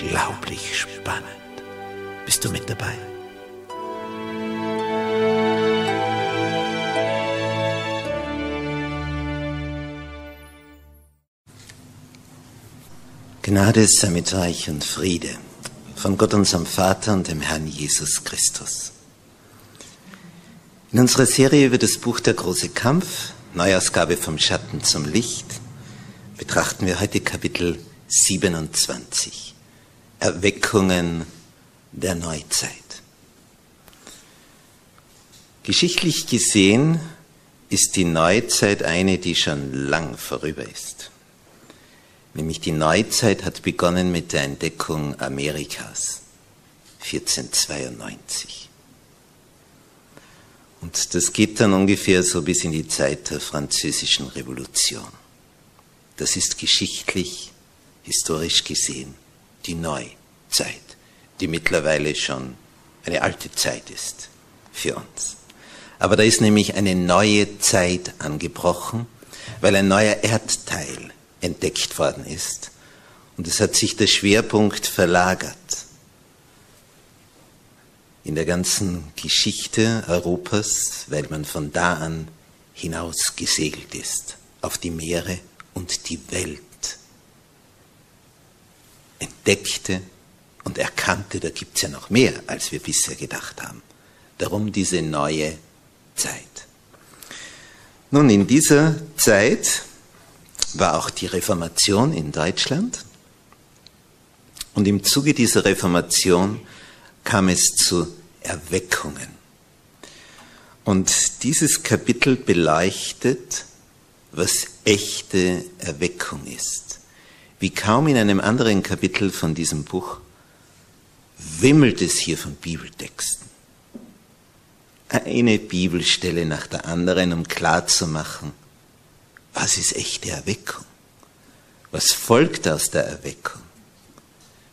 unglaublich spannend. Bist du mit dabei? Gnade sei mit euch und Friede von Gott unserem Vater und dem Herrn Jesus Christus. In unserer Serie über das Buch Der große Kampf Neuausgabe vom Schatten zum Licht betrachten wir heute Kapitel 27. Erweckungen der Neuzeit. Geschichtlich gesehen ist die Neuzeit eine, die schon lang vorüber ist. Nämlich die Neuzeit hat begonnen mit der Entdeckung Amerikas 1492. Und das geht dann ungefähr so bis in die Zeit der französischen Revolution. Das ist geschichtlich, historisch gesehen die Neuzeit, die mittlerweile schon eine alte Zeit ist für uns. Aber da ist nämlich eine neue Zeit angebrochen, weil ein neuer Erdteil entdeckt worden ist. Und es hat sich der Schwerpunkt verlagert in der ganzen Geschichte Europas, weil man von da an hinaus gesegelt ist auf die Meere und die Welt entdeckte und erkannte, da gibt es ja noch mehr, als wir bisher gedacht haben. Darum diese neue Zeit. Nun, in dieser Zeit war auch die Reformation in Deutschland. Und im Zuge dieser Reformation kam es zu Erweckungen. Und dieses Kapitel beleuchtet, was echte Erweckung ist. Wie kaum in einem anderen Kapitel von diesem Buch wimmelt es hier von Bibeltexten. Eine Bibelstelle nach der anderen, um klarzumachen, was ist echte Erweckung? Was folgt aus der Erweckung?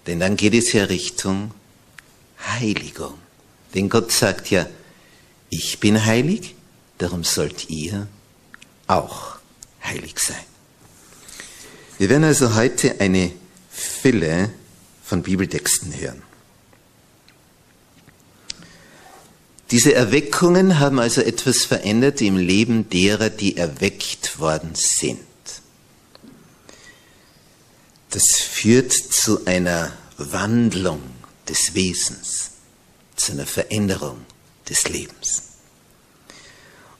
Denn dann geht es ja Richtung Heiligung. Denn Gott sagt ja, ich bin heilig, darum sollt ihr auch heilig sein. Wir werden also heute eine Fülle von Bibeltexten hören. Diese Erweckungen haben also etwas verändert im Leben derer, die erweckt worden sind. Das führt zu einer Wandlung des Wesens, zu einer Veränderung des Lebens.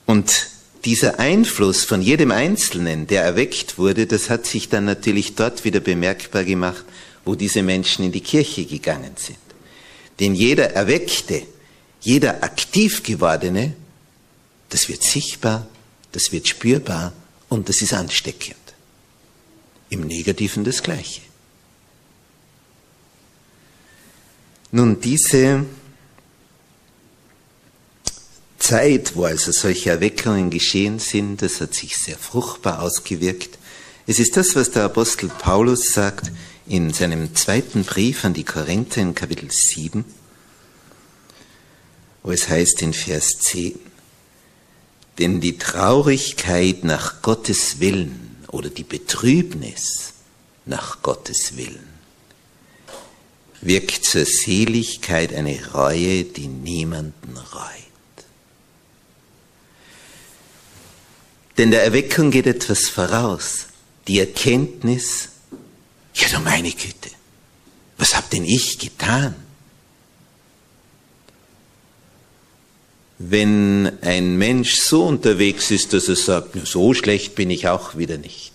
Und dieser Einfluss von jedem Einzelnen, der erweckt wurde, das hat sich dann natürlich dort wieder bemerkbar gemacht, wo diese Menschen in die Kirche gegangen sind. Denn jeder Erweckte, jeder aktiv gewordene, das wird sichtbar, das wird spürbar und das ist ansteckend. Im Negativen das Gleiche. Nun, diese Zeit, wo also solche Erweckungen geschehen sind, das hat sich sehr fruchtbar ausgewirkt. Es ist das, was der Apostel Paulus sagt in seinem zweiten Brief an die Korinther in Kapitel 7, wo es heißt in Vers 10, denn die Traurigkeit nach Gottes Willen oder die Betrübnis nach Gottes Willen wirkt zur Seligkeit eine Reue, die niemanden reut. Denn der Erweckung geht etwas voraus, die Erkenntnis, ja du meine Güte, was hab denn ich getan? Wenn ein Mensch so unterwegs ist, dass er sagt, so schlecht bin ich auch wieder nicht,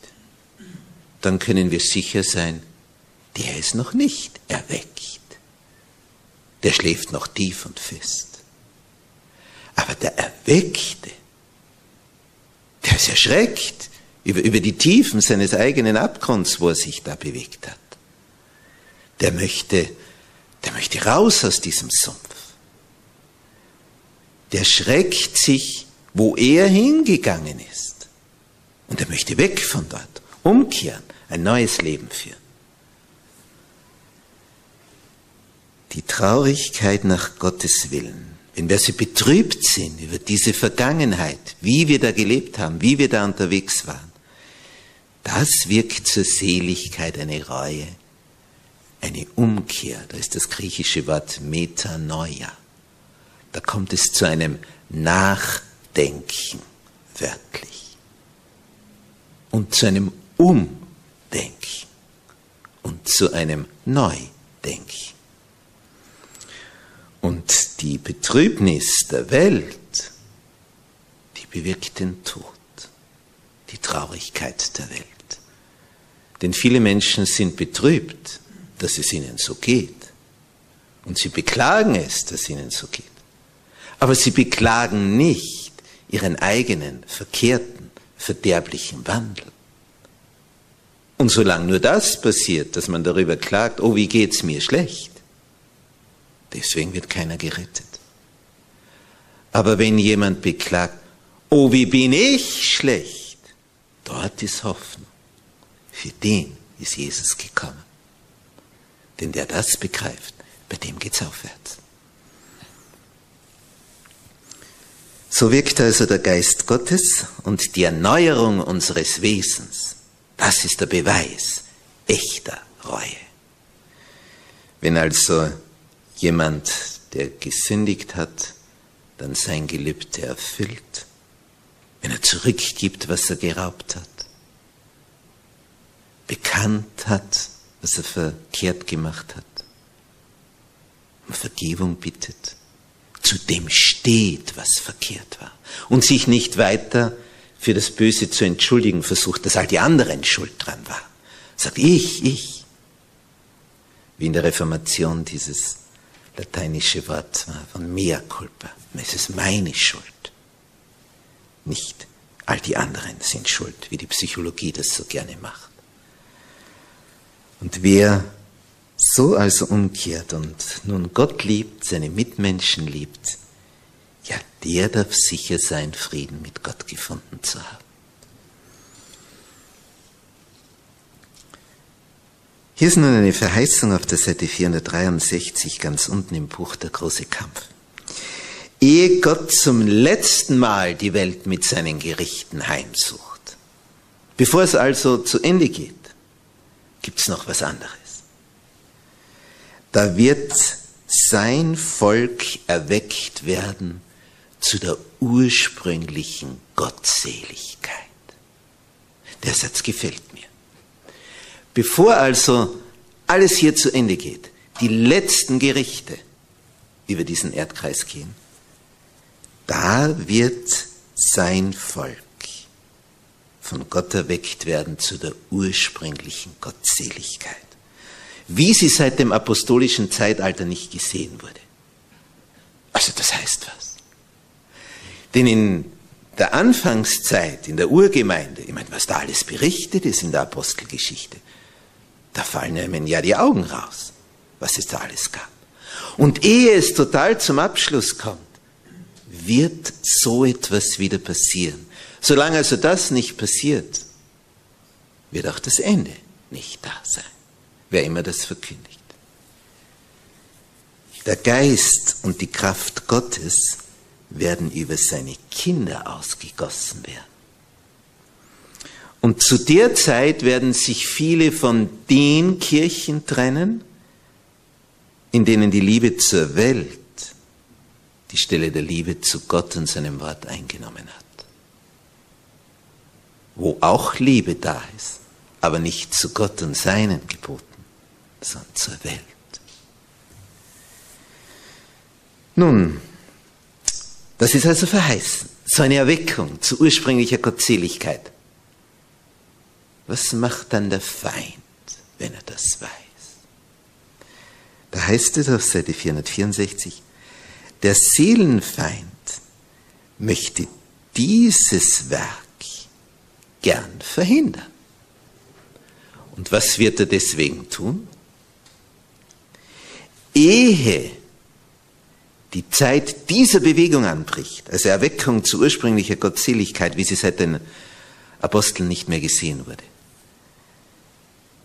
dann können wir sicher sein, der ist noch nicht erweckt. Der schläft noch tief und fest. Aber der Erweckte, der ist erschreckt über, über die Tiefen seines eigenen Abgrunds, wo er sich da bewegt hat. Der möchte, der möchte raus aus diesem Sumpf. Der schreckt sich, wo er hingegangen ist. Und er möchte weg von dort, umkehren, ein neues Leben führen. Die Traurigkeit nach Gottes Willen, wenn wir so betrübt sind über diese Vergangenheit, wie wir da gelebt haben, wie wir da unterwegs waren, das wirkt zur Seligkeit eine Reue, eine Umkehr. Da ist das griechische Wort Metanoia. Da kommt es zu einem Nachdenken, wörtlich. Und zu einem Umdenken und zu einem Neudenken. Und die Betrübnis der Welt, die bewirkt den Tod, die Traurigkeit der Welt. Denn viele Menschen sind betrübt, dass es ihnen so geht. Und sie beklagen es, dass es ihnen so geht. Aber sie beklagen nicht ihren eigenen verkehrten, verderblichen Wandel. Und solange nur das passiert, dass man darüber klagt, oh, wie geht's mir schlecht, deswegen wird keiner gerettet. Aber wenn jemand beklagt, oh, wie bin ich schlecht, dort ist Hoffnung. Für den ist Jesus gekommen. Denn der das begreift, bei dem geht's aufwärts. So wirkt also der Geist Gottes und die Erneuerung unseres Wesens. Das ist der Beweis echter Reue. Wenn also jemand, der gesündigt hat, dann sein Gelübde erfüllt, wenn er zurückgibt, was er geraubt hat, bekannt hat, was er verkehrt gemacht hat, um Vergebung bittet, zu dem steht, was verkehrt war und sich nicht weiter für das Böse zu entschuldigen versucht, dass all die anderen schuld dran war. Sagt ich, ich. Wie in der Reformation dieses lateinische Wort von mea culpa. Es ist meine Schuld. Nicht all die anderen sind schuld, wie die Psychologie das so gerne macht. Und wer so also umkehrt und nun Gott liebt, seine Mitmenschen liebt, ja, der darf sicher sein, Frieden mit Gott gefunden zu haben. Hier ist nun eine Verheißung auf der Seite 463 ganz unten im Buch Der große Kampf. Ehe Gott zum letzten Mal die Welt mit seinen Gerichten heimsucht, bevor es also zu Ende geht, gibt es noch was anderes. Da wird sein Volk erweckt werden zu der ursprünglichen Gottseligkeit. Der Satz gefällt mir. Bevor also alles hier zu Ende geht, die letzten Gerichte über diesen Erdkreis gehen, da wird sein Volk von Gott erweckt werden zu der ursprünglichen Gottseligkeit, wie sie seit dem apostolischen Zeitalter nicht gesehen wurde. Also das heißt was. Denn in der Anfangszeit, in der Urgemeinde, ich meine, was da alles berichtet ist in der Apostelgeschichte, da fallen einem ja die Augen raus, was es da alles gab. Und ehe es total zum Abschluss kommt, wird so etwas wieder passieren. Solange also das nicht passiert, wird auch das Ende nicht da sein. wer immer das verkündigt. Der Geist und die Kraft Gottes werden über seine Kinder ausgegossen werden. Und zu der Zeit werden sich viele von den Kirchen trennen, in denen die Liebe zur Welt die Stelle der Liebe zu Gott und seinem Wort eingenommen hat. Wo auch Liebe da ist, aber nicht zu Gott und seinen Geboten, sondern zur Welt. Nun, das ist also verheißen, so eine Erweckung zu ursprünglicher Gottseligkeit. Was macht dann der Feind, wenn er das weiß? Da heißt es auf Seite 464, der Seelenfeind möchte dieses Werk gern verhindern. Und was wird er deswegen tun? Ehe die Zeit dieser Bewegung anbricht, also Erweckung zu ursprünglicher Gottseligkeit, wie sie seit den Aposteln nicht mehr gesehen wurde.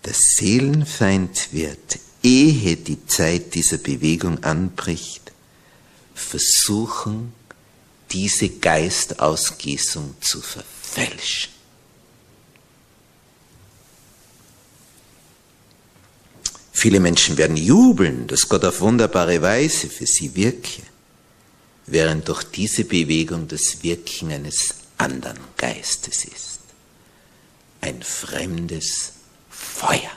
Der Seelenfeind wird, ehe die Zeit dieser Bewegung anbricht, versuchen, diese Geistausgießung zu verfälschen. Viele Menschen werden jubeln, dass Gott auf wunderbare Weise für sie wirke, während durch diese Bewegung das Wirken eines anderen Geistes ist. Ein fremdes Feuer.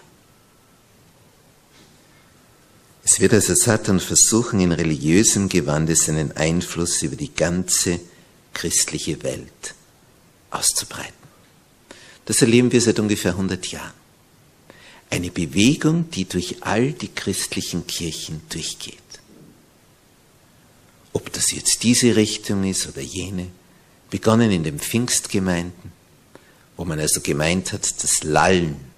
Es wird also Satan versuchen, in religiösem Gewande seinen Einfluss über die ganze christliche Welt auszubreiten. Das erleben wir seit ungefähr 100 Jahren. Eine Bewegung, die durch all die christlichen Kirchen durchgeht. Ob das jetzt diese Richtung ist oder jene, begonnen in den Pfingstgemeinden, wo man also gemeint hat, das Lallen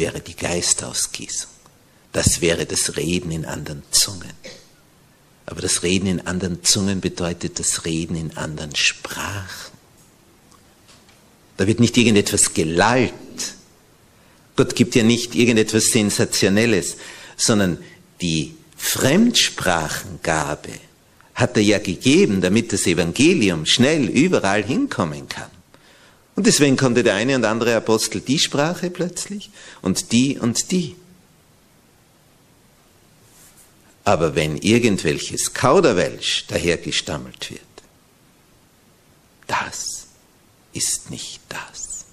wäre die Geistausgießung. Das wäre das Reden in anderen Zungen. Aber das Reden in anderen Zungen bedeutet das Reden in anderen Sprachen. Da wird nicht irgendetwas gelallt, Gott gibt ja nicht irgendetwas Sensationelles, sondern die Fremdsprachengabe hat er ja gegeben, damit das Evangelium schnell überall hinkommen kann. Und deswegen konnte der eine und andere Apostel die Sprache plötzlich und die und die. Aber wenn irgendwelches Kauderwelsch dahergestammelt wird, das ist nicht das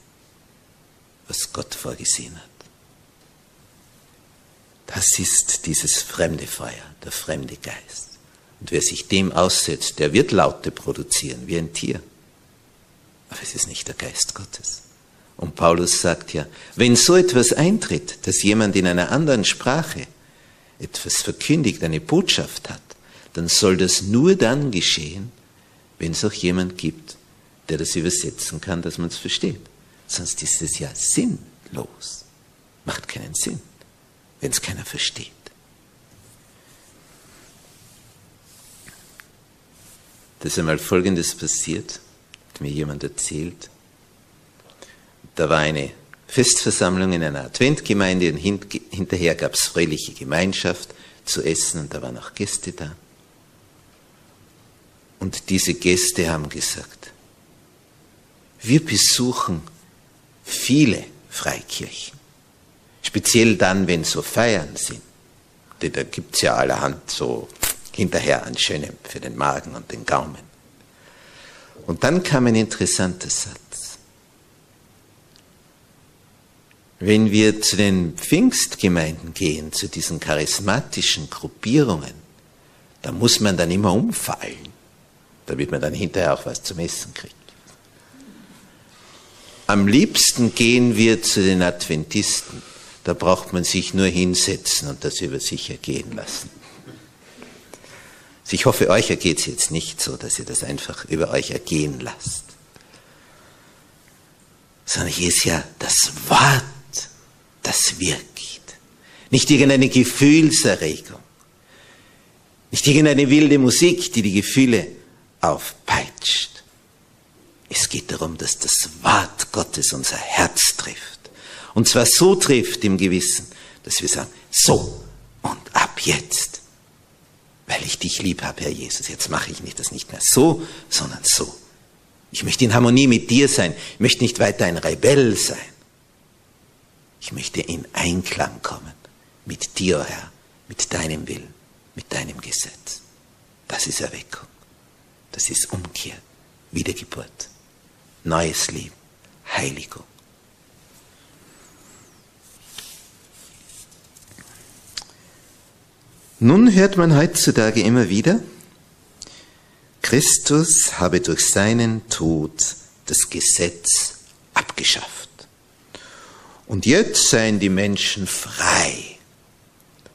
was Gott vorgesehen hat. Das ist dieses fremde Feuer, der fremde Geist. Und wer sich dem aussetzt, der wird Laute produzieren, wie ein Tier. Aber es ist nicht der Geist Gottes. Und Paulus sagt ja, wenn so etwas eintritt, dass jemand in einer anderen Sprache etwas verkündigt, eine Botschaft hat, dann soll das nur dann geschehen, wenn es auch jemand gibt, der das übersetzen kann, dass man es versteht. Sonst ist es ja sinnlos. Macht keinen Sinn, wenn es keiner versteht. Da ist einmal Folgendes passiert, mir jemand erzählt. Da war eine Festversammlung in einer Adventgemeinde und hinterher gab es fröhliche Gemeinschaft zu essen und da waren auch Gäste da. Und diese Gäste haben gesagt, wir besuchen viele Freikirchen. Speziell dann, wenn so Feiern sind. Denn da gibt's ja allerhand so hinterher an Schönem für den Magen und den Gaumen. Und dann kam ein interessanter Satz. Wenn wir zu den Pfingstgemeinden gehen, zu diesen charismatischen Gruppierungen, da muss man dann immer umfallen, damit man dann hinterher auch was zum Essen kriegt. Am liebsten gehen wir zu den Adventisten. Da braucht man sich nur hinsetzen und das über sich ergehen lassen. Ich hoffe, euch ergeht es jetzt nicht so, dass ihr das einfach über euch ergehen lasst. Sondern hier ist ja das Wort, das wirkt. Nicht irgendeine Gefühlserregung. Nicht irgendeine wilde Musik, die die Gefühle aufpeitscht. Es geht darum, dass das Wort Gottes unser Herz trifft. Und zwar so trifft im Gewissen, dass wir sagen, so und ab jetzt, weil ich dich lieb habe, Herr Jesus, jetzt mache ich nicht das nicht mehr so, sondern so. Ich möchte in Harmonie mit dir sein. Ich möchte nicht weiter ein Rebell sein. Ich möchte in Einklang kommen mit dir, Herr, mit deinem Willen, mit deinem Gesetz. Das ist Erweckung. Das ist Umkehr, Wiedergeburt, neues Leben, Heiligung. Nun hört man heutzutage immer wieder, Christus habe durch seinen Tod das Gesetz abgeschafft. Und jetzt seien die Menschen frei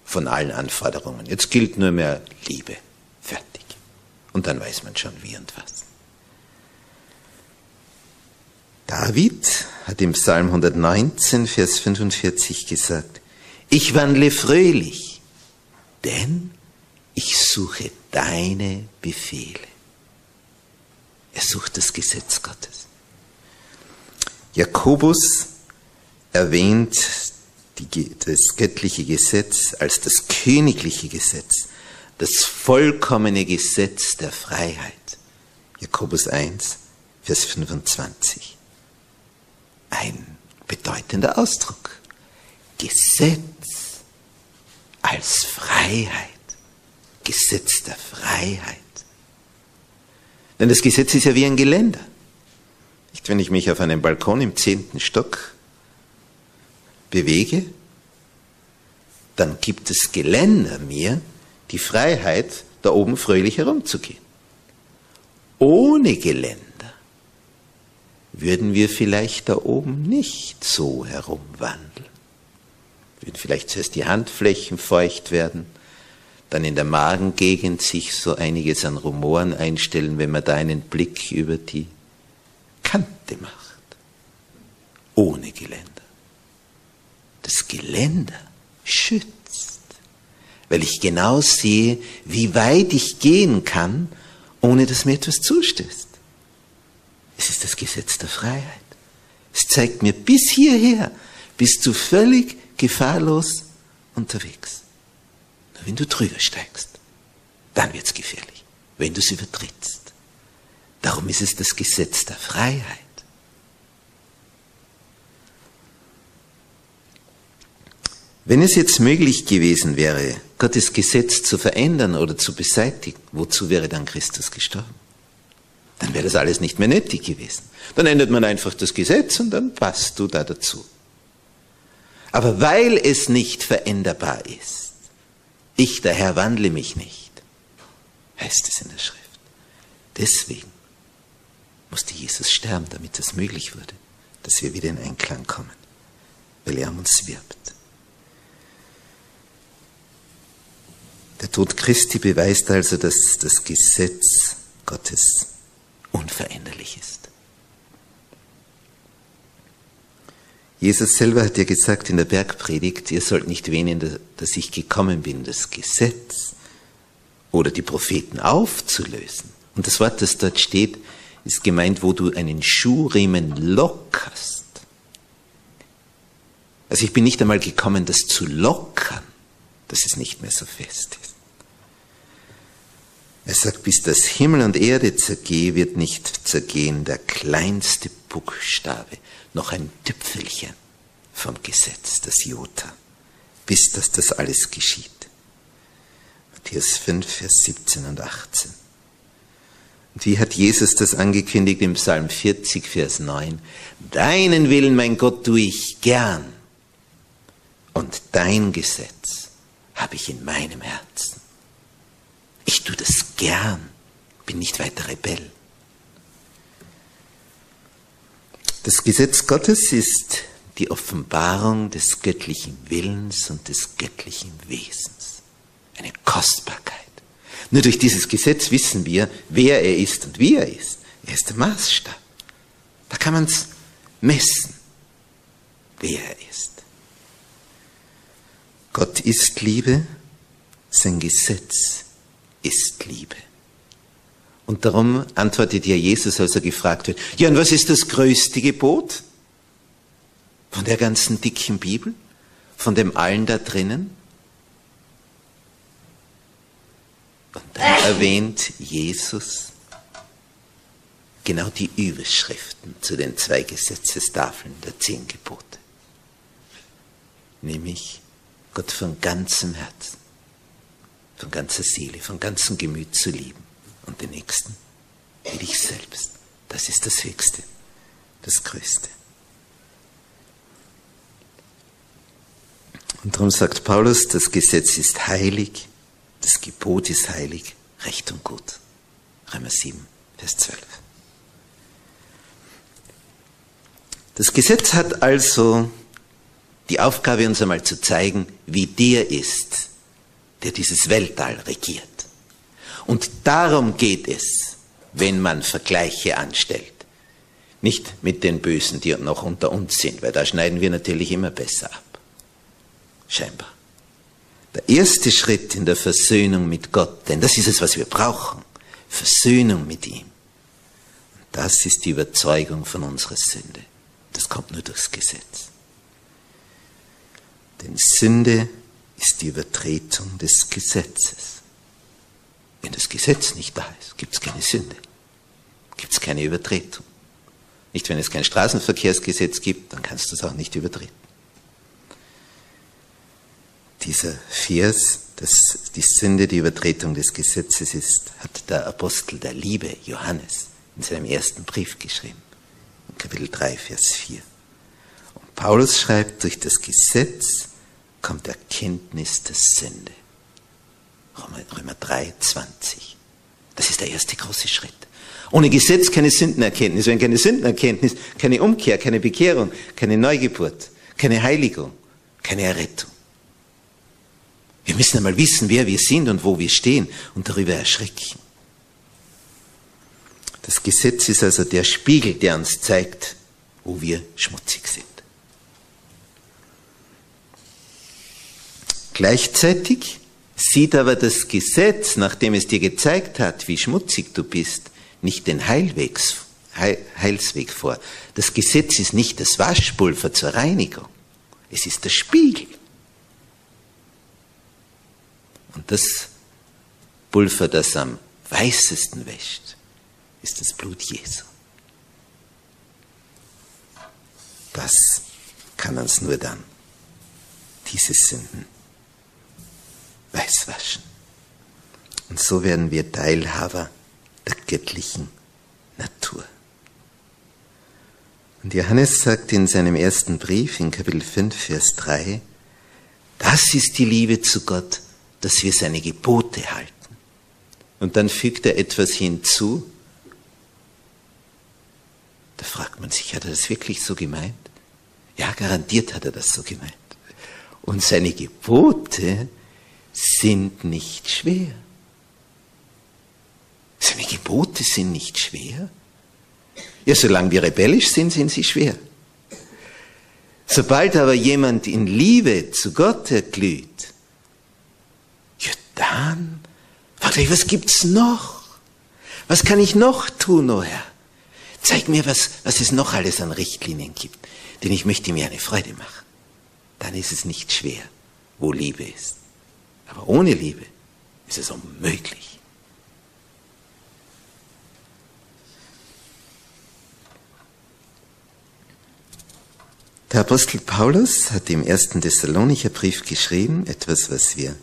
von allen Anforderungen. Jetzt gilt nur mehr Liebe. Fertig. Und dann weiß man schon wie und was. David hat im Psalm 119, Vers 45 gesagt, ich wandle fröhlich denn ich suche deine Befehle. Er sucht das Gesetz Gottes. Jakobus erwähnt die, das göttliche Gesetz als das königliche Gesetz, das vollkommene Gesetz der Freiheit. Jakobus 1, Vers 25. Ein bedeutender Ausdruck. Gesetz als Freiheit, Gesetz der Freiheit. Denn das Gesetz ist ja wie ein Geländer. Nicht, wenn ich mich auf einem Balkon im zehnten Stock bewege, dann gibt das Geländer mir die Freiheit, da oben fröhlich herumzugehen. Ohne Geländer würden wir vielleicht da oben nicht so herumwandeln vielleicht zuerst die Handflächen feucht werden, dann in der Magengegend sich so einiges an Rumoren einstellen, wenn man da einen Blick über die Kante macht. Ohne Geländer. Das Geländer schützt, weil ich genau sehe, wie weit ich gehen kann, ohne dass mir etwas zustößt. Es ist das Gesetz der Freiheit. Es zeigt mir bis hierher, bist du völlig gefahrlos unterwegs. Nur wenn du drüber steigst, dann wird's gefährlich, wenn du es übertrittst. Darum ist es das Gesetz der Freiheit. Wenn es jetzt möglich gewesen wäre, Gottes Gesetz zu verändern oder zu beseitigen, wozu wäre dann Christus gestorben? Dann wäre das alles nicht mehr nötig gewesen. Dann ändert man einfach das Gesetz und dann passt du da dazu. Aber weil es nicht veränderbar ist, ich der Herr wandle mich nicht, heißt es in der Schrift. Deswegen musste Jesus sterben, damit es möglich wurde, dass wir wieder in Einklang kommen, weil er um uns wirbt. Der Tod Christi beweist also, dass das Gesetz Gottes unveränderlich ist. Jesus selber hat ja gesagt in der Bergpredigt, ihr sollt nicht wähnen, dass ich gekommen bin, das Gesetz oder die Propheten aufzulösen. Und das Wort, das dort steht, ist gemeint, wo du einen Schuhriemen lockerst. Also ich bin nicht einmal gekommen, das zu lockern, dass es nicht mehr so fest ist. Er sagt, bis das Himmel und Erde zergehe, wird nicht zergehen der kleinste Buchstabe noch ein Tüpfelchen vom Gesetz, das Jota, bis dass das alles geschieht. Matthäus 5, Vers 17 und 18. Und wie hat Jesus das angekündigt im Psalm 40, Vers 9? Deinen Willen, mein Gott, tue ich gern. Und dein Gesetz habe ich in meinem Herzen. Ich tue das gern, bin nicht weiter Rebell. Das Gesetz Gottes ist die Offenbarung des göttlichen Willens und des göttlichen Wesens. Eine Kostbarkeit. Nur durch dieses Gesetz wissen wir, wer er ist und wie er ist. Er ist der Maßstab. Da kann man es messen, wer er ist. Gott ist Liebe, sein Gesetz ist Liebe. Und darum antwortet ja Jesus, als er gefragt wird, ja, und was ist das größte Gebot von der ganzen dicken Bibel? von dem allen da drinnen? Und dann erwähnt Jesus genau die Überschriften zu den zwei Gesetzestafeln der zehn Gebote. Nämlich Gott von ganzem Herzen, von ganzer Seele, von ganzem Gemüt zu lieben und den Nächsten wie dich selbst. Das ist das Höchste, das Größte. Und darum sagt Paulus, das Gesetz ist heilig, das Gebot ist heilig, recht und gut. Römer 7, Vers 12. Das Gesetz hat also die Aufgabe, uns einmal zu zeigen, wie der ist, der dieses Weltall regiert. Und darum geht es, wenn man Vergleiche anstellt. Nicht mit den Bösen, die noch unter uns sind, weil da schneiden wir natürlich immer besser ab. Scheinbar. Der erste Schritt in der Versöhnung mit Gott, denn das ist es, was wir brauchen. Versöhnung mit ihm. Das ist die Überzeugung von unserer Sünde. Das kommt nur durchs Gesetz. Denn Sünde ist die Übertretung des Gesetzes. Wenn das Gesetz nicht da ist, gibt es keine Sünde, gibt es keine Übertretung. Nicht, wenn es kein Straßenverkehrsgesetz gibt, dann kannst du es auch nicht übertreten. Dieser Vers, dass die Sünde die Übertretung des Gesetzes ist, hat der Apostel der Liebe, Johannes, in seinem ersten Brief geschrieben. Kapitel 3, Vers 4. Und Paulus schreibt, durch das Gesetz kommt Erkenntnis der Sünde. Römer 3, 20. Das ist der erste große Schritt. Ohne Gesetz keine Sündenerkenntnis. Wenn keine Sündenerkenntnis, keine Umkehr, keine Bekehrung, keine Neugeburt, keine Heiligung, keine Errettung. Wir müssen einmal wissen, wer wir sind und wo wir stehen und darüber erschrecken. Das Gesetz ist also der Spiegel, der uns zeigt, wo wir schmutzig sind. Gleichzeitig sieht aber das Gesetz, nachdem es dir gezeigt hat, wie schmutzig du bist, nicht den Heilwegs, Heilsweg vor. Das Gesetz ist nicht das Waschpulver zur Reinigung, es ist der Spiegel. Und das Pulver, das am weißesten wäscht, ist das Blut Jesu. Das kann uns nur dann diese Sünden weiß waschen. Und so werden wir Teilhaber der göttlichen Natur. Und Johannes sagt in seinem ersten Brief in Kapitel 5, Vers 3, das ist die Liebe zu Gott, dass wir seine Gebote halten. Und dann fügt er etwas hinzu, da fragt man sich, hat er das wirklich so gemeint? Ja, garantiert hat er das so gemeint. Und seine Gebote sind nicht schwer. Seine Gebote sind nicht schwer. Ja, solange wir rebellisch sind, sind sie schwer. Sobald aber jemand in Liebe zu Gott erglüht, ja dann, fragt euch, was gibt's noch? Was kann ich noch tun, o oh Herr? Zeig mir, was, was es noch alles an Richtlinien gibt, denn ich möchte mir eine Freude machen. Dann ist es nicht schwer, wo Liebe ist. Aber ohne Liebe ist es unmöglich. Der Apostel Paulus hat im ersten Thessalonicher Brief geschrieben, etwas, was wir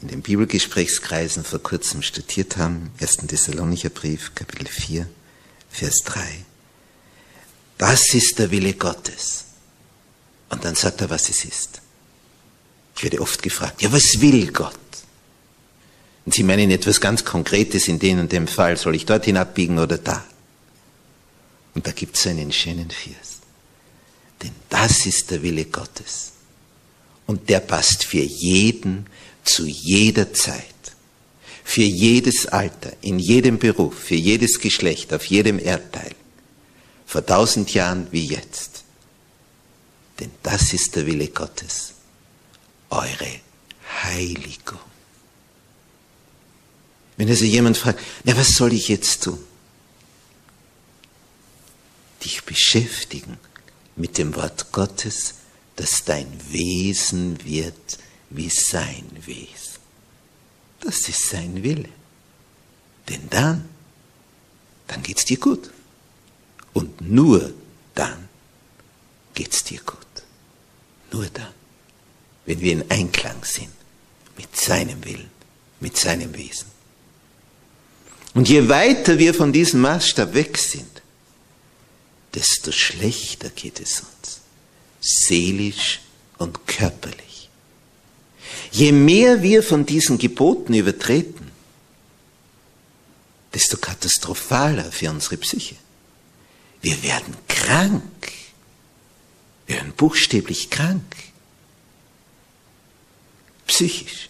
in den Bibelgesprächskreisen vor kurzem studiert haben, 1. Thessalonicher Brief, Kapitel 4, Vers 3. Das ist der Wille Gottes. Und dann sagt er, was es ist. Ich werde oft gefragt, ja, was will Gott? Und sie meinen etwas ganz Konkretes in dem und dem Fall, soll ich dorthin abbiegen oder da? Und da gibt es einen schönen Vers. Denn das ist der Wille Gottes. Und der passt für jeden zu jeder Zeit für jedes Alter, in jedem Beruf, für jedes Geschlecht, auf jedem Erdteil, vor tausend Jahren wie jetzt. Denn das ist der Wille Gottes, eure Heiligung. Wenn also jemand fragt, na was soll ich jetzt tun? Dich beschäftigen mit dem Wort Gottes, dass dein Wesen wird wie sein Wesen. Das ist sein Wille. Denn dann, dann geht's dir gut. Und nur dann geht's dir gut. Nur dann, wenn wir in Einklang sind mit seinem Willen, mit seinem Wesen. Und je weiter wir von diesem Maßstab weg sind, desto schlechter geht es uns, seelisch und körperlich. Je mehr wir von diesen Geboten übertreten, desto katastrophaler für unsere Psyche. Wir werden krank. Wir werden buchstäblich krank. Psychisch.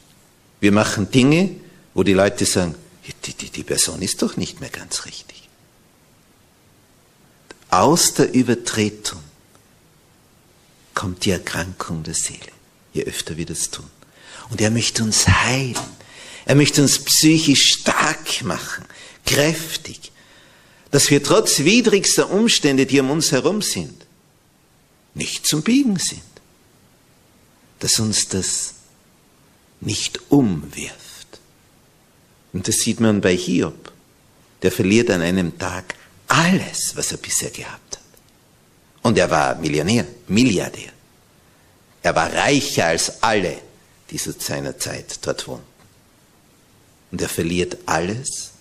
Wir machen Dinge, wo die Leute sagen, die, die, die Person ist doch nicht mehr ganz richtig. Aus der Übertretung kommt die Erkrankung der Seele, je öfter wir das tun. Und er möchte uns heilen. Er möchte uns psychisch stark machen, kräftig, dass wir trotz widrigster Umstände, die um uns herum sind, nicht zum Biegen sind. Dass uns das nicht umwirft. Und das sieht man bei Hiob. Der verliert an einem Tag alles, was er bisher gehabt hat. Und er war Millionär, Milliardär. Er war reicher als alle, die zu seiner Zeit dort wohnten. Und er verliert alles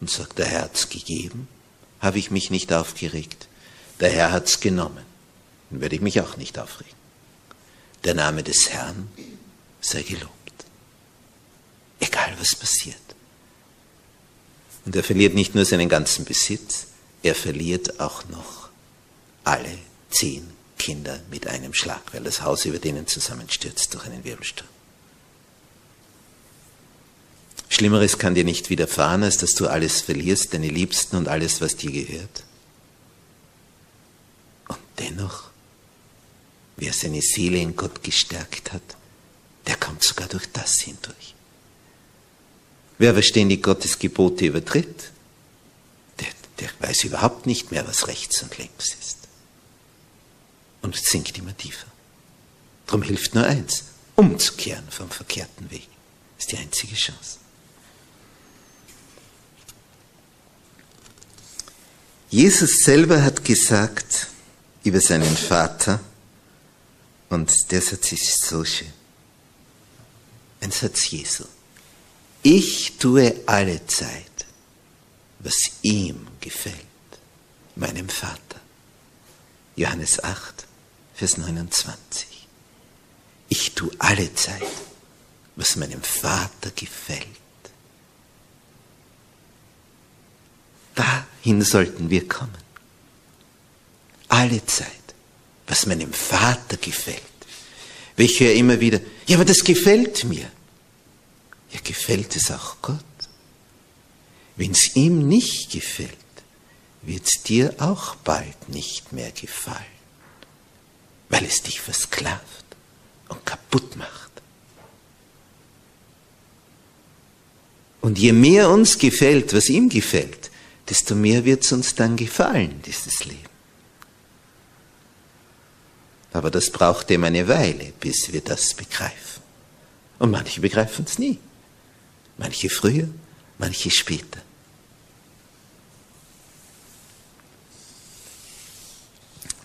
und sagt, der Herr hat's gegeben, habe ich mich nicht aufgeregt. Der Herr hat's genommen, dann werde ich mich auch nicht aufregen. Der Name des Herrn sei gelobt. Egal was passiert. Und er verliert nicht nur seinen ganzen Besitz, er verliert auch noch alle zehn Kinder mit einem Schlag, weil das Haus über denen zusammenstürzt durch einen Wirbelsturm. Schlimmeres kann dir nicht widerfahren, als dass du alles verlierst, deine Liebsten und alles, was dir gehört. Und dennoch, wer seine Seele in Gott gestärkt hat, der kommt sogar durch das hindurch. Wer aber ständig Gottes Gebote übertritt, der, der weiß überhaupt nicht mehr, was rechts und links ist. Und sinkt immer tiefer. Darum hilft nur eins, umzukehren vom verkehrten Weg. Das ist die einzige Chance. Jesus selber hat gesagt über seinen Vater, und der Satz ist so schön. Ein Satz Jesu. Ich tue alle Zeit, was ihm gefällt, meinem Vater. Johannes 8, Vers 29. Ich tue alle Zeit, was meinem Vater gefällt. Dahin sollten wir kommen. Alle Zeit, was meinem Vater gefällt. Höre immer wieder, ja, aber das gefällt mir. Ja, gefällt es auch Gott? Wenn es ihm nicht gefällt, wird es dir auch bald nicht mehr gefallen, weil es dich versklavt und kaputt macht. Und je mehr uns gefällt, was ihm gefällt, desto mehr wird es uns dann gefallen, dieses Leben. Aber das braucht eben eine Weile, bis wir das begreifen. Und manche begreifen es nie. Manche früher, manche später.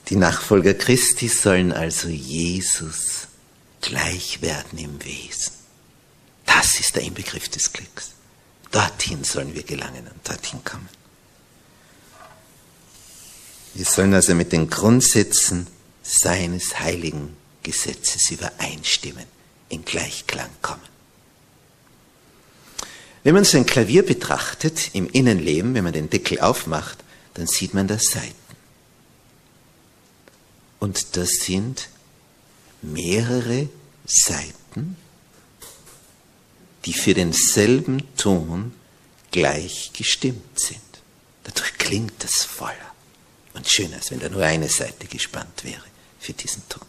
Die Nachfolger Christi sollen also Jesus gleich werden im Wesen. Das ist der Inbegriff des Glücks. Dorthin sollen wir gelangen und dorthin kommen. Wir sollen also mit den Grundsätzen seines heiligen Gesetzes übereinstimmen, in Gleichklang kommen. Wenn man so ein Klavier betrachtet im Innenleben, wenn man den Deckel aufmacht, dann sieht man da Saiten. Und das sind mehrere Saiten, die für denselben Ton gleich gestimmt sind. Dadurch klingt das voller und schöner, als wenn da nur eine Seite gespannt wäre für diesen Ton.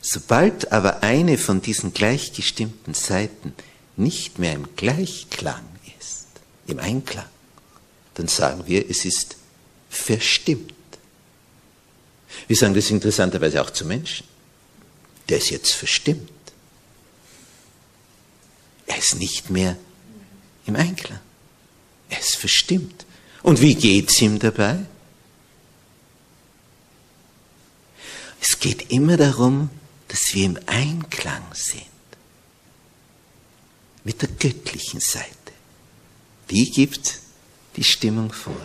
Sobald aber eine von diesen gleichgestimmten Seiten nicht mehr im Gleichklang ist, im Einklang, dann sagen wir, es ist verstimmt. Wir sagen das interessanterweise auch zu Menschen. Der ist jetzt verstimmt. Er ist nicht mehr im Einklang. Er ist verstimmt. Und wie geht's ihm dabei? Es geht immer darum, dass wir im Einklang sind mit der göttlichen Seite. Die gibt die Stimmung vor.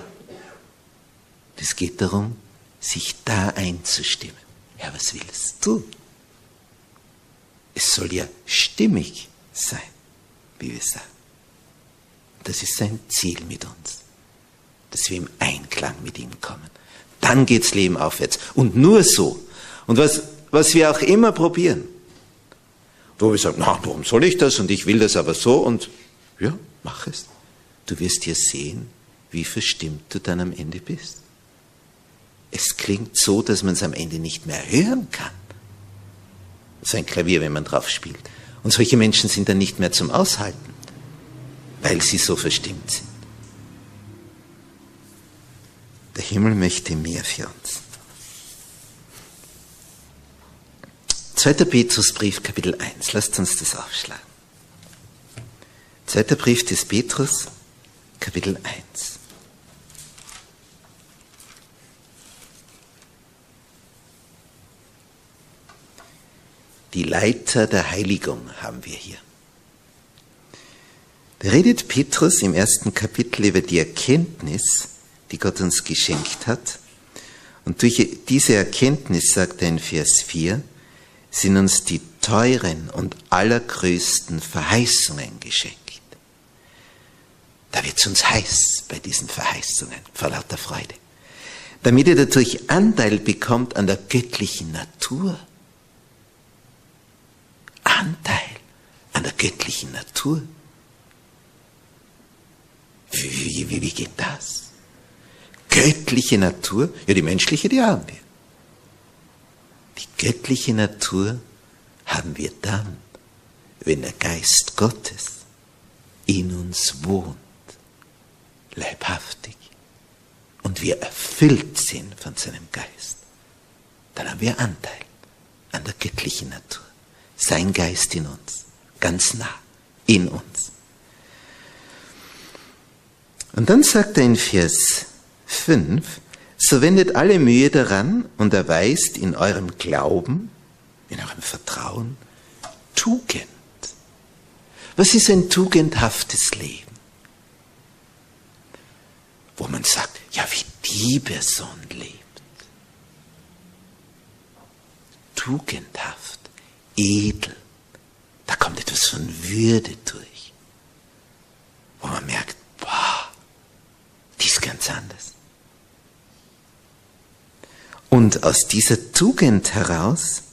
Es geht darum, sich da einzustimmen. Ja, was willst du? Es soll ja stimmig sein, wie wir sagen. Das ist sein Ziel mit uns, dass wir im Einklang mit ihm kommen. Dann geht's Leben aufwärts. Und nur so. Und was, was wir auch immer probieren, wo wir sagen, na, warum soll ich das? Und ich will das aber so und ja, mach es. Du wirst hier sehen, wie verstimmt du dann am Ende bist. Es klingt so, dass man es am Ende nicht mehr hören kann. So ein Klavier, wenn man drauf spielt. Und solche Menschen sind dann nicht mehr zum Aushalten, weil sie so verstimmt sind. Der Himmel möchte mehr für uns. 2. Petrusbrief, Kapitel 1. Lasst uns das aufschlagen. 2. Brief des Petrus, Kapitel 1. Die Leiter der Heiligung haben wir hier. Da redet Petrus im ersten Kapitel über die Erkenntnis, die Gott uns geschenkt hat. Und durch diese Erkenntnis, sagt er in Vers 4, sind uns die teuren und allergrößten Verheißungen geschenkt. Da wird es uns heiß bei diesen Verheißungen, vor lauter Freude. Damit ihr dadurch Anteil bekommt an der göttlichen Natur. Anteil an der göttlichen Natur. Wie, wie, wie, wie geht das? Göttliche Natur? Ja, die menschliche, die haben wir. Die göttliche Natur haben wir dann, wenn der Geist Gottes in uns wohnt leibhaftig und wir erfüllt sind von seinem Geist, dann haben wir Anteil an der göttlichen Natur. Sein Geist in uns, ganz nah in uns. Und dann sagt er in Vers 5, so wendet alle Mühe daran und erweist in eurem Glauben, in eurem Vertrauen Tugend. Was ist ein tugendhaftes Leben? wo man sagt, ja, wie die Person lebt. Tugendhaft, edel, da kommt etwas von Würde durch, wo man merkt, boah, die ist ganz anders. Und aus dieser Tugend heraus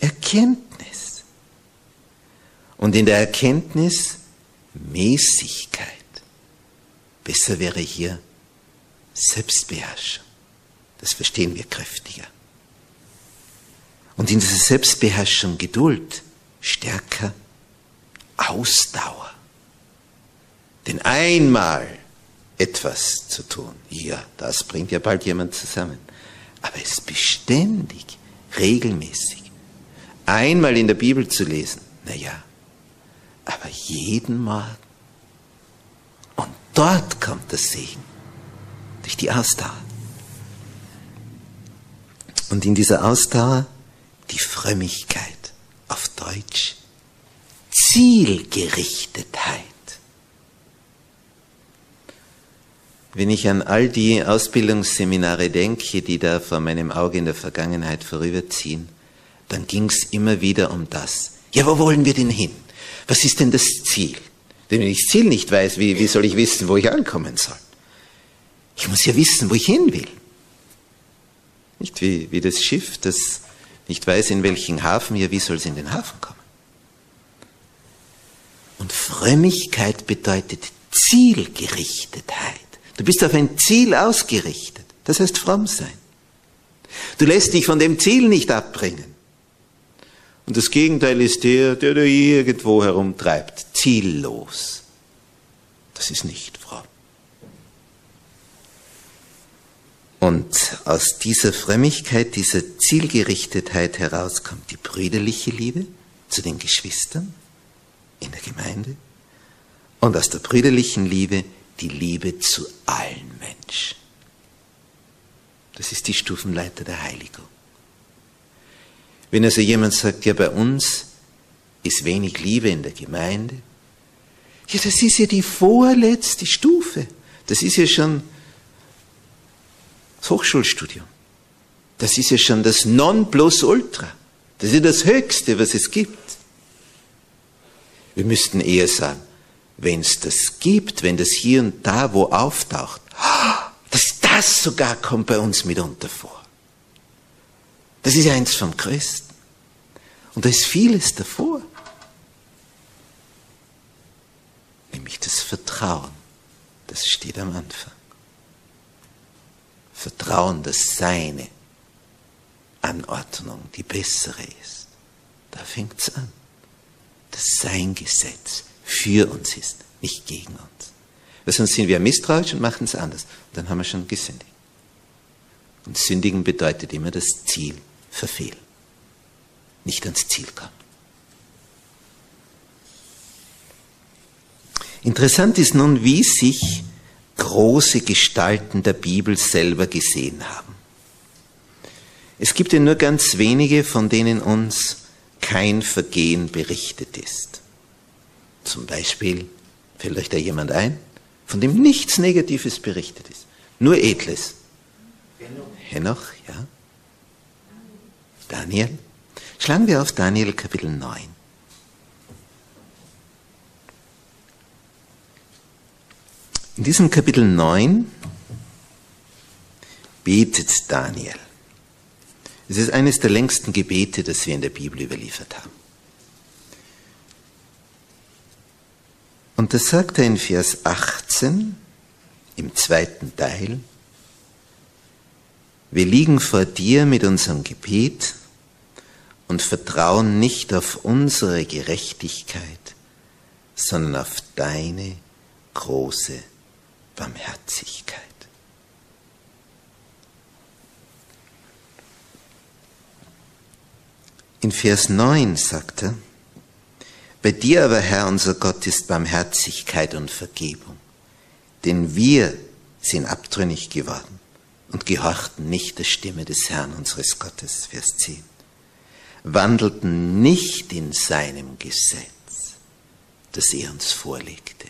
Erkenntnis. Und in der Erkenntnis Mäßigkeit. Besser wäre hier Selbstbeherrschung. Das verstehen wir kräftiger. Und in dieser Selbstbeherrschung Geduld, stärker Ausdauer. Denn einmal etwas zu tun, ja, das bringt ja bald jemand zusammen. Aber es beständig, regelmäßig, einmal in der Bibel zu lesen, naja, aber jeden Morgen Dort kommt der Segen. Durch die Ausdauer. Und in dieser Ausdauer die Frömmigkeit auf Deutsch. Zielgerichtetheit. Wenn ich an all die Ausbildungsseminare denke, die da vor meinem Auge in der Vergangenheit vorüberziehen, dann ging es immer wieder um das. Ja, wo wollen wir denn hin? Was ist denn das Ziel? Denn wenn ich das Ziel nicht weiß, wie, wie soll ich wissen, wo ich ankommen soll? Ich muss ja wissen, wo ich hin will. Nicht wie, wie das Schiff, das nicht weiß, in welchen Hafen, ja, wie soll es in den Hafen kommen? Und Frömmigkeit bedeutet Zielgerichtetheit. Du bist auf ein Ziel ausgerichtet. Das heißt fromm sein. Du lässt dich von dem Ziel nicht abbringen. Und das Gegenteil ist der, der da irgendwo herumtreibt, ziellos. Das ist nicht fromm. Und aus dieser Frömmigkeit, dieser Zielgerichtetheit heraus kommt die brüderliche Liebe zu den Geschwistern in der Gemeinde und aus der brüderlichen Liebe die Liebe zu allen Menschen. Das ist die Stufenleiter der Heiligung. Wenn also jemand sagt, ja, bei uns ist wenig Liebe in der Gemeinde, ja, das ist ja die vorletzte Stufe. Das ist ja schon das Hochschulstudium. Das ist ja schon das Nonplusultra. Das ist ja das Höchste, was es gibt. Wir müssten eher sagen, wenn es das gibt, wenn das hier und da wo auftaucht, dass das sogar kommt bei uns mitunter vor. Das ist eins vom Christen. Und da ist vieles davor. Nämlich das Vertrauen. Das steht am Anfang. Vertrauen, dass seine Anordnung die bessere ist. Da fängt es an. Dass sein Gesetz für uns ist, nicht gegen uns. Weil sonst sind wir misstrauisch und machen es anders. Dann haben wir schon gesündigt. Und sündigen bedeutet immer das Ziel verfehlen. Nicht ans Ziel kommen. Interessant ist nun, wie sich große Gestalten der Bibel selber gesehen haben. Es gibt ja nur ganz wenige, von denen uns kein Vergehen berichtet ist. Zum Beispiel, fällt euch da jemand ein, von dem nichts Negatives berichtet ist, nur Edles. Henoch, ja. Daniel. Schlagen wir auf Daniel Kapitel 9. In diesem Kapitel 9 betet Daniel. Es ist eines der längsten Gebete, das wir in der Bibel überliefert haben. Und das sagt er in Vers 18 im zweiten Teil. Wir liegen vor dir mit unserem Gebet und vertrauen nicht auf unsere Gerechtigkeit, sondern auf deine große Barmherzigkeit. In Vers 9 sagt er, bei dir aber, Herr, unser Gott, ist Barmherzigkeit und Vergebung, denn wir sind abtrünnig geworden und gehorchten nicht der Stimme des Herrn unseres Gottes, Vers 10, wandelten nicht in seinem Gesetz, das er uns vorlegte,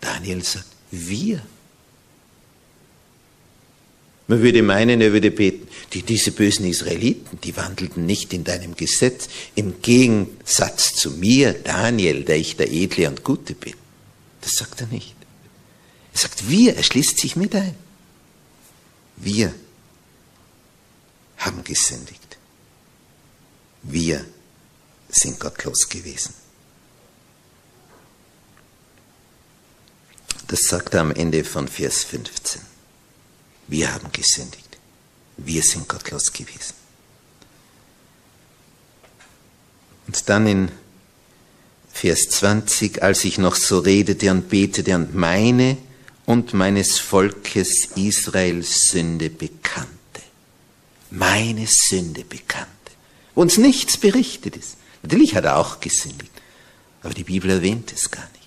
Daniel sagt, wir. Man würde meinen, er würde beten, die, diese bösen Israeliten, die wandelten nicht in deinem Gesetz, im Gegensatz zu mir, Daniel, der ich der Edle und Gute bin. Das sagt er nicht. Er sagt, wir, er schließt sich mit ein. Wir haben gesündigt. Wir sind gottlos gewesen. Das sagt er am Ende von Vers 15. Wir haben gesündigt. Wir sind gottlos gewesen. Und dann in Vers 20, als ich noch so redete und betete und meine und meines Volkes Israels Sünde bekannte. Meine Sünde bekannte. Wo uns nichts berichtet ist. Natürlich hat er auch gesündigt, aber die Bibel erwähnt es gar nicht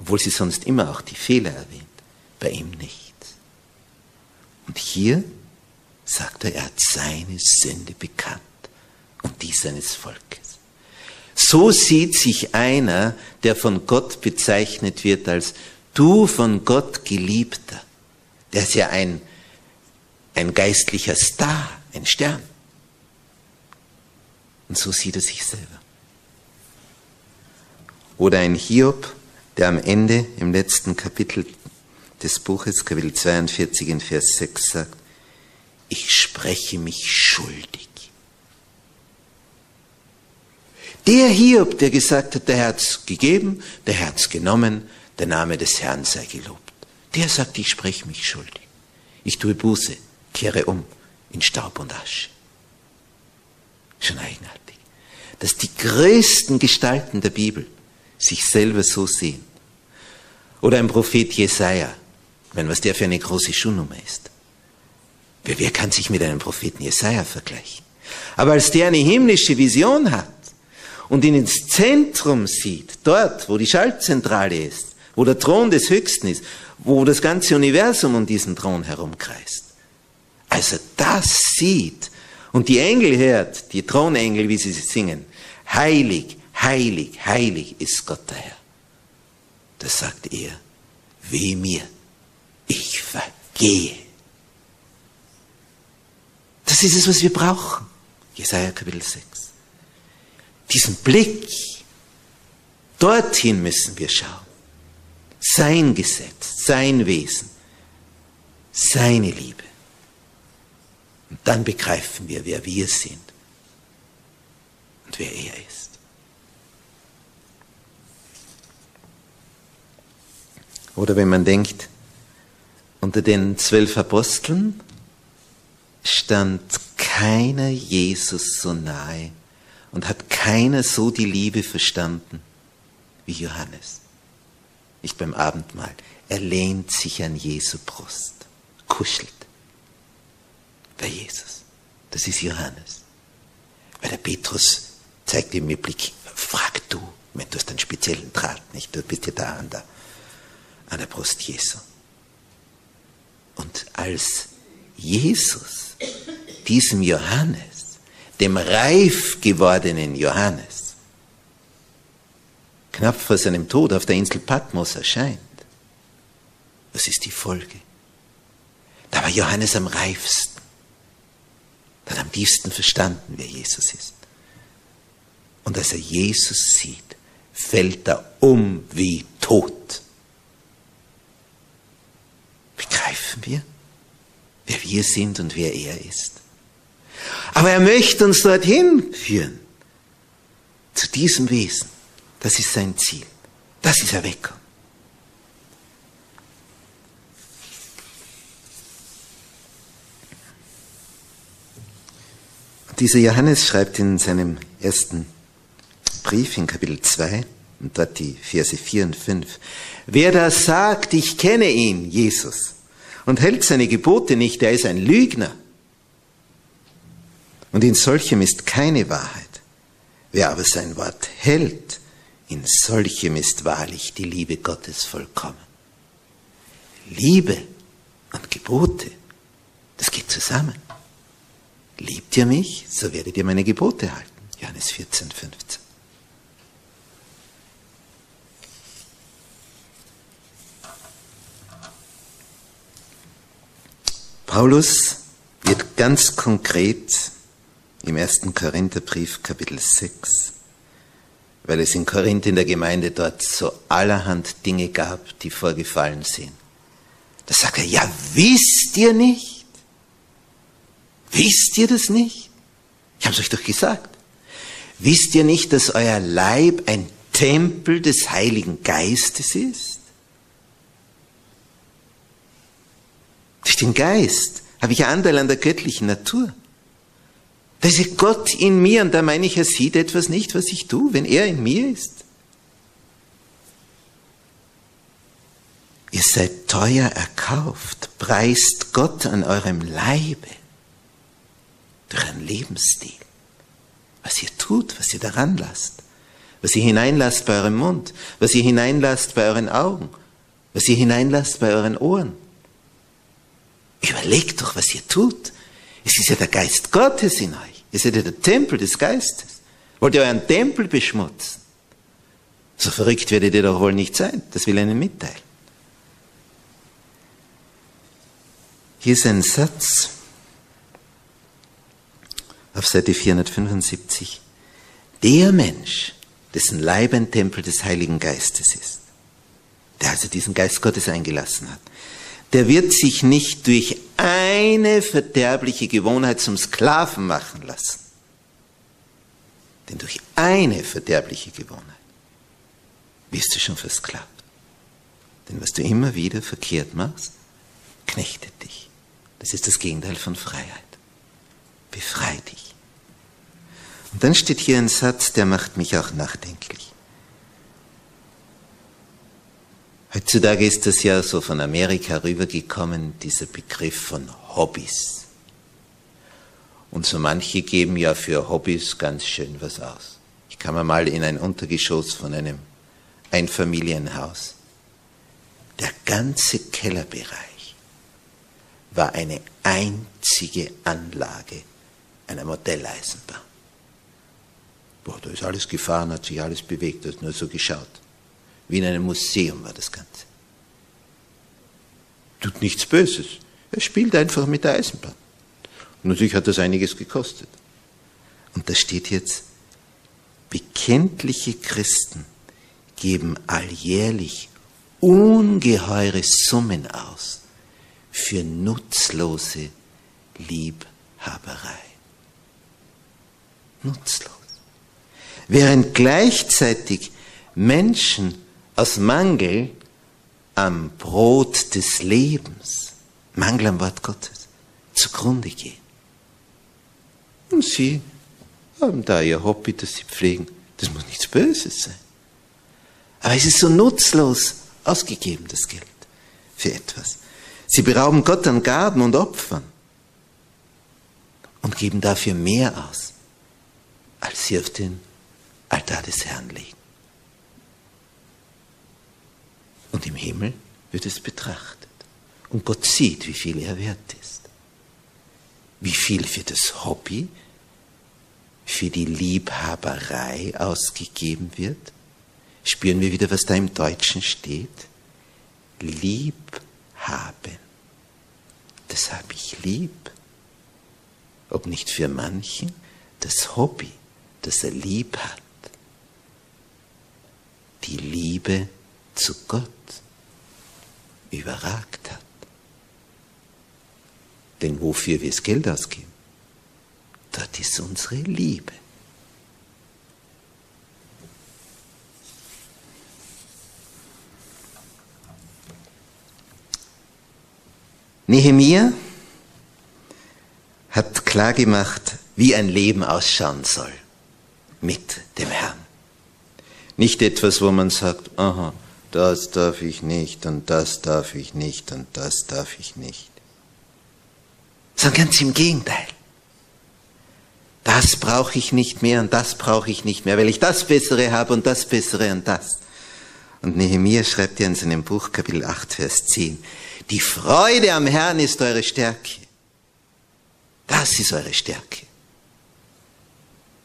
obwohl sie sonst immer auch die Fehler erwähnt, bei ihm nichts. Und hier sagt er, er hat seine Sünde bekannt und die seines Volkes. So sieht sich einer, der von Gott bezeichnet wird als du von Gott geliebter. Der ist ja ein, ein geistlicher Star, ein Stern. Und so sieht er sich selber. Oder ein Hiob, der am Ende im letzten Kapitel des Buches, Kapitel 42 in Vers 6 sagt, ich spreche mich schuldig. Der Hiob, der gesagt hat, der Herz gegeben, der Herz genommen, der Name des Herrn sei gelobt. Der sagt, ich spreche mich schuldig. Ich tue Buße, kehre um in Staub und Asche. Schon eigenartig. Dass die größten Gestalten der Bibel sich selber so sehen. Oder ein Prophet Jesaja, wenn was der für eine große Schuhnummer ist. Wer kann sich mit einem Propheten Jesaja vergleichen? Aber als der eine himmlische Vision hat und ihn ins Zentrum sieht, dort, wo die Schaltzentrale ist, wo der Thron des Höchsten ist, wo das ganze Universum um diesen Thron herumkreist, als er das sieht und die Engel hört, die Thronengel, wie sie singen, heilig, heilig, heilig ist Gott der Herr. Da sagt er, weh mir, ich vergehe. Das ist es, was wir brauchen. Jesaja Kapitel 6. Diesen Blick, dorthin müssen wir schauen. Sein Gesetz, sein Wesen, seine Liebe. Und dann begreifen wir, wer wir sind und wer er ist. Oder wenn man denkt, unter den zwölf Aposteln stand keiner Jesus so nahe und hat keiner so die Liebe verstanden wie Johannes. Nicht beim Abendmahl. Er lehnt sich an Jesu Brust, kuschelt bei Jesus. Das ist Johannes. Weil der Petrus zeigt ihm mit Blick, frag du, wenn du hast einen speziellen Draht, nicht? Du bist ja da an der, an der Brust Jesu. Und als Jesus diesem Johannes, dem reif gewordenen Johannes, knapp vor seinem Tod auf der Insel Patmos erscheint, was ist die Folge? Da war Johannes am reifsten, hat am tiefsten verstanden, wer Jesus ist. Und als er Jesus sieht, fällt er um wie tot. Begreifen wir, wer wir sind und wer er ist? Aber er möchte uns dorthin führen, zu diesem Wesen. Das ist sein Ziel. Das ist Erweckung. Dieser Johannes schreibt in seinem ersten Brief in Kapitel 2 und dort die Verse 4 und 5. Wer da sagt, ich kenne ihn, Jesus, und hält seine Gebote nicht, der ist ein Lügner. Und in solchem ist keine Wahrheit. Wer aber sein Wort hält, in solchem ist wahrlich die Liebe Gottes vollkommen. Liebe und Gebote, das geht zusammen. Liebt ihr mich, so werdet ihr meine Gebote halten. Johannes 14, 15. Paulus wird ganz konkret im ersten Korintherbrief Kapitel 6, weil es in Korinth in der Gemeinde dort so allerhand Dinge gab, die vorgefallen sind. Da sagt er, ja, wisst ihr nicht? Wisst ihr das nicht? Ich habe es euch doch gesagt. Wisst ihr nicht, dass euer Leib ein Tempel des Heiligen Geistes ist? Durch den Geist habe ich Anteil an der göttlichen Natur. Da ist Gott in mir und da meine ich, er sieht etwas nicht, was ich tue, wenn er in mir ist. Ihr seid teuer erkauft, preist Gott an eurem Leibe durch einen Lebensstil. Was ihr tut, was ihr daran lasst, was ihr hineinlasst bei eurem Mund, was ihr hineinlasst bei euren Augen, was ihr hineinlasst bei euren Ohren. Überlegt doch, was ihr tut. Es ist ja der Geist Gottes in euch. Ihr seid ja der Tempel des Geistes. Wollt ihr euren Tempel beschmutzen? So verrückt werdet ihr doch wohl nicht sein. Das will ich Ihnen mitteilen. Hier ist ein Satz auf Seite 475. Der Mensch, dessen Leib ein Tempel des Heiligen Geistes ist, der also diesen Geist Gottes eingelassen hat, der wird sich nicht durch eine verderbliche Gewohnheit zum Sklaven machen lassen. Denn durch eine verderbliche Gewohnheit wirst du schon versklavt. Denn was du immer wieder verkehrt machst, knechtet dich. Das ist das Gegenteil von Freiheit. Befrei dich. Und dann steht hier ein Satz, der macht mich auch nachdenklich. Heutzutage ist das ja so von Amerika rübergekommen, dieser Begriff von Hobbys. Und so manche geben ja für Hobbys ganz schön was aus. Ich kam einmal in ein Untergeschoss von einem Einfamilienhaus. Der ganze Kellerbereich war eine einzige Anlage einer Modelleisenbahn. Boah, da ist alles gefahren, hat sich alles bewegt, du hast nur so geschaut. Wie in einem Museum war das Ganze. Tut nichts Böses. Er spielt einfach mit der Eisenbahn. Und natürlich hat das einiges gekostet. Und da steht jetzt, bekenntliche Christen geben alljährlich ungeheure Summen aus für nutzlose Liebhaberei. Nutzlos. Während gleichzeitig Menschen aus Mangel am Brot des Lebens, Mangel am Wort Gottes, zugrunde gehen. Und sie haben da ihr Hobby, das sie pflegen. Das muss nichts Böses sein. Aber es ist so nutzlos ausgegeben, das Geld, für etwas. Sie berauben Gott an Gaben und Opfern und geben dafür mehr aus, als sie auf den Altar des Herrn legen. Und im Himmel wird es betrachtet. Und Gott sieht, wie viel er wert ist. Wie viel für das Hobby, für die Liebhaberei ausgegeben wird. Spüren wir wieder, was da im Deutschen steht. Liebhaben. Das habe ich lieb. Ob nicht für manchen das Hobby, das er lieb hat. Die Liebe zu Gott überragt hat. Denn wofür wir das Geld ausgeben, dort ist unsere Liebe. Nehemiah hat klargemacht, wie ein Leben ausschauen soll mit dem Herrn. Nicht etwas, wo man sagt, aha, das darf ich nicht und das darf ich nicht und das darf ich nicht. Sondern ganz im Gegenteil. Das brauche ich nicht mehr und das brauche ich nicht mehr, weil ich das Bessere habe und das Bessere und das. Und Nehemiah schreibt ja in seinem Buch Kapitel 8, Vers 10, die Freude am Herrn ist eure Stärke. Das ist eure Stärke.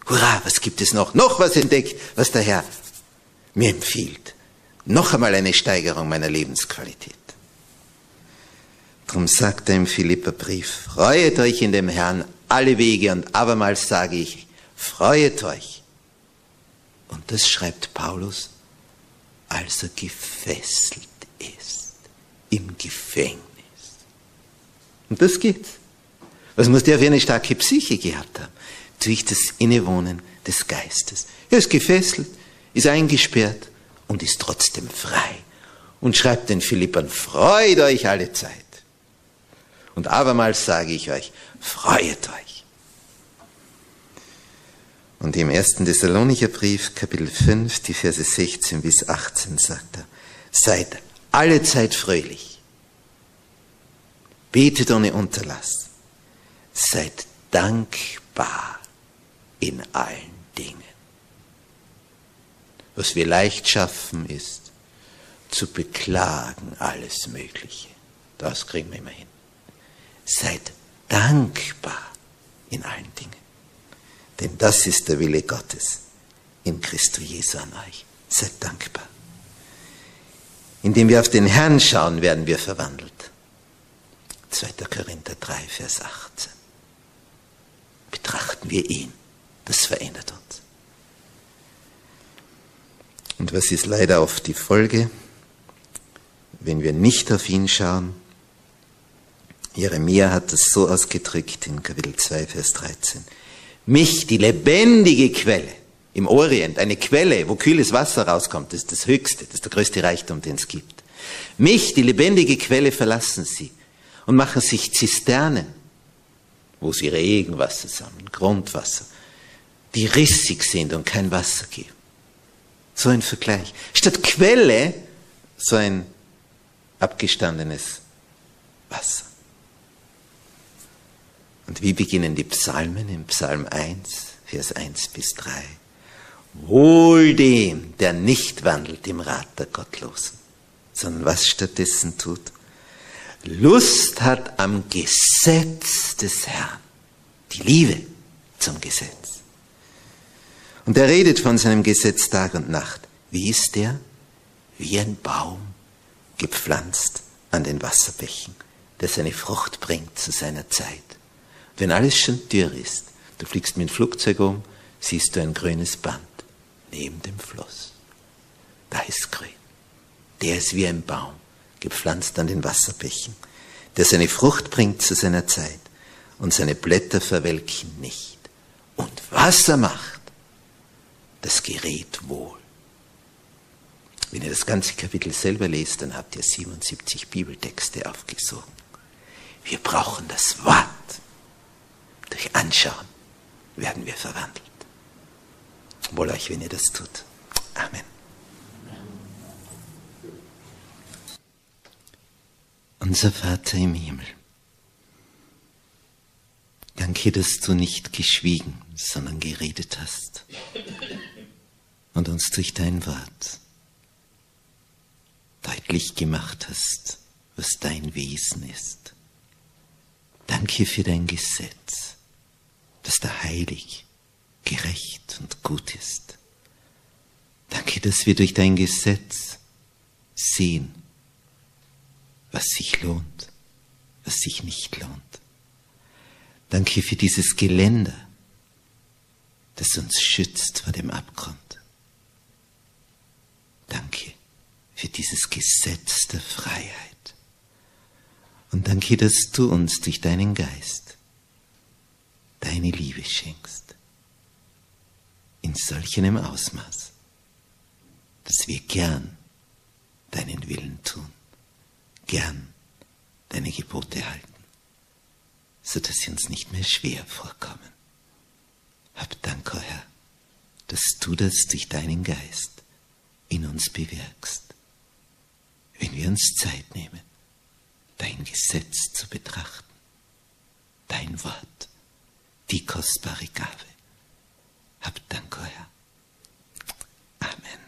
Hurra, was gibt es noch? Noch was entdeckt, was der Herr mir empfiehlt noch einmal eine Steigerung meiner Lebensqualität. Darum sagt er im Philipperbrief, freuet euch in dem Herrn alle Wege und abermals sage ich, freuet euch. Und das schreibt Paulus, als er gefesselt ist, im Gefängnis. Und das geht. Was muss der für eine starke Psyche gehabt haben? Durch das Innewohnen des Geistes. Er ist gefesselt, ist eingesperrt, und ist trotzdem frei. Und schreibt den Philippern, freut euch alle Zeit. Und abermals sage ich euch, freuet euch. Und im ersten Thessalonicher Brief, Kapitel 5, die Verse 16 bis 18 sagt er, seid alle Zeit fröhlich, betet ohne Unterlass, seid dankbar in allen Dingen. Was wir leicht schaffen, ist zu beklagen alles Mögliche. Das kriegen wir immer hin. Seid dankbar in allen Dingen. Denn das ist der Wille Gottes in Christo Jesu an euch. Seid dankbar. Indem wir auf den Herrn schauen, werden wir verwandelt. 2. Korinther 3, Vers 18. Betrachten wir ihn. Das verändert uns. Und was ist leider oft die Folge, wenn wir nicht auf ihn schauen? Jeremia hat es so ausgedrückt in Kapitel 2, Vers 13. Mich, die lebendige Quelle im Orient, eine Quelle, wo kühles Wasser rauskommt, das ist das Höchste, das ist der größte Reichtum, den es gibt. Mich, die lebendige Quelle, verlassen sie und machen sich Zisternen, wo sie Regenwasser sammeln, Grundwasser, die rissig sind und kein Wasser geben. So ein Vergleich. Statt Quelle so ein abgestandenes Wasser. Und wie beginnen die Psalmen im Psalm 1, Vers 1 bis 3? Wohl dem, der nicht wandelt im Rat der Gottlosen, sondern was stattdessen tut? Lust hat am Gesetz des Herrn, die Liebe zum Gesetz. Und er redet von seinem Gesetz Tag und Nacht. Wie ist der? Wie ein Baum, gepflanzt an den Wasserbächen, der seine Frucht bringt zu seiner Zeit. Wenn alles schon dürr ist, du fliegst mit dem Flugzeug um, siehst du ein grünes Band neben dem Fluss. Da ist grün. Der ist wie ein Baum, gepflanzt an den Wasserbächen, der seine Frucht bringt zu seiner Zeit und seine Blätter verwelken nicht. Und was er macht, das gerät wohl. Wenn ihr das ganze Kapitel selber lest, dann habt ihr 77 Bibeltexte aufgesogen. Wir brauchen das Wort. Durch Anschauen werden wir verwandelt. Wohl euch, wenn ihr das tut. Amen. Unser Vater im Himmel, danke, dass du nicht geschwiegen, sondern geredet hast und uns durch dein Wort deutlich gemacht hast, was dein Wesen ist. Danke für dein Gesetz, das da heilig, gerecht und gut ist. Danke, dass wir durch dein Gesetz sehen, was sich lohnt, was sich nicht lohnt. Danke für dieses Geländer, das uns schützt vor dem Abgrund. Danke für dieses Gesetz der Freiheit. Und danke, dass du uns durch deinen Geist deine Liebe schenkst. In solch einem Ausmaß, dass wir gern deinen Willen tun, gern deine Gebote halten, so dass sie uns nicht mehr schwer vorkommen. Hab Dank, o oh Herr, dass du das durch deinen Geist in uns bewirkst, wenn wir uns Zeit nehmen, dein Gesetz zu betrachten, dein Wort, die kostbare Gabe. Hab Dank, Herr. Amen.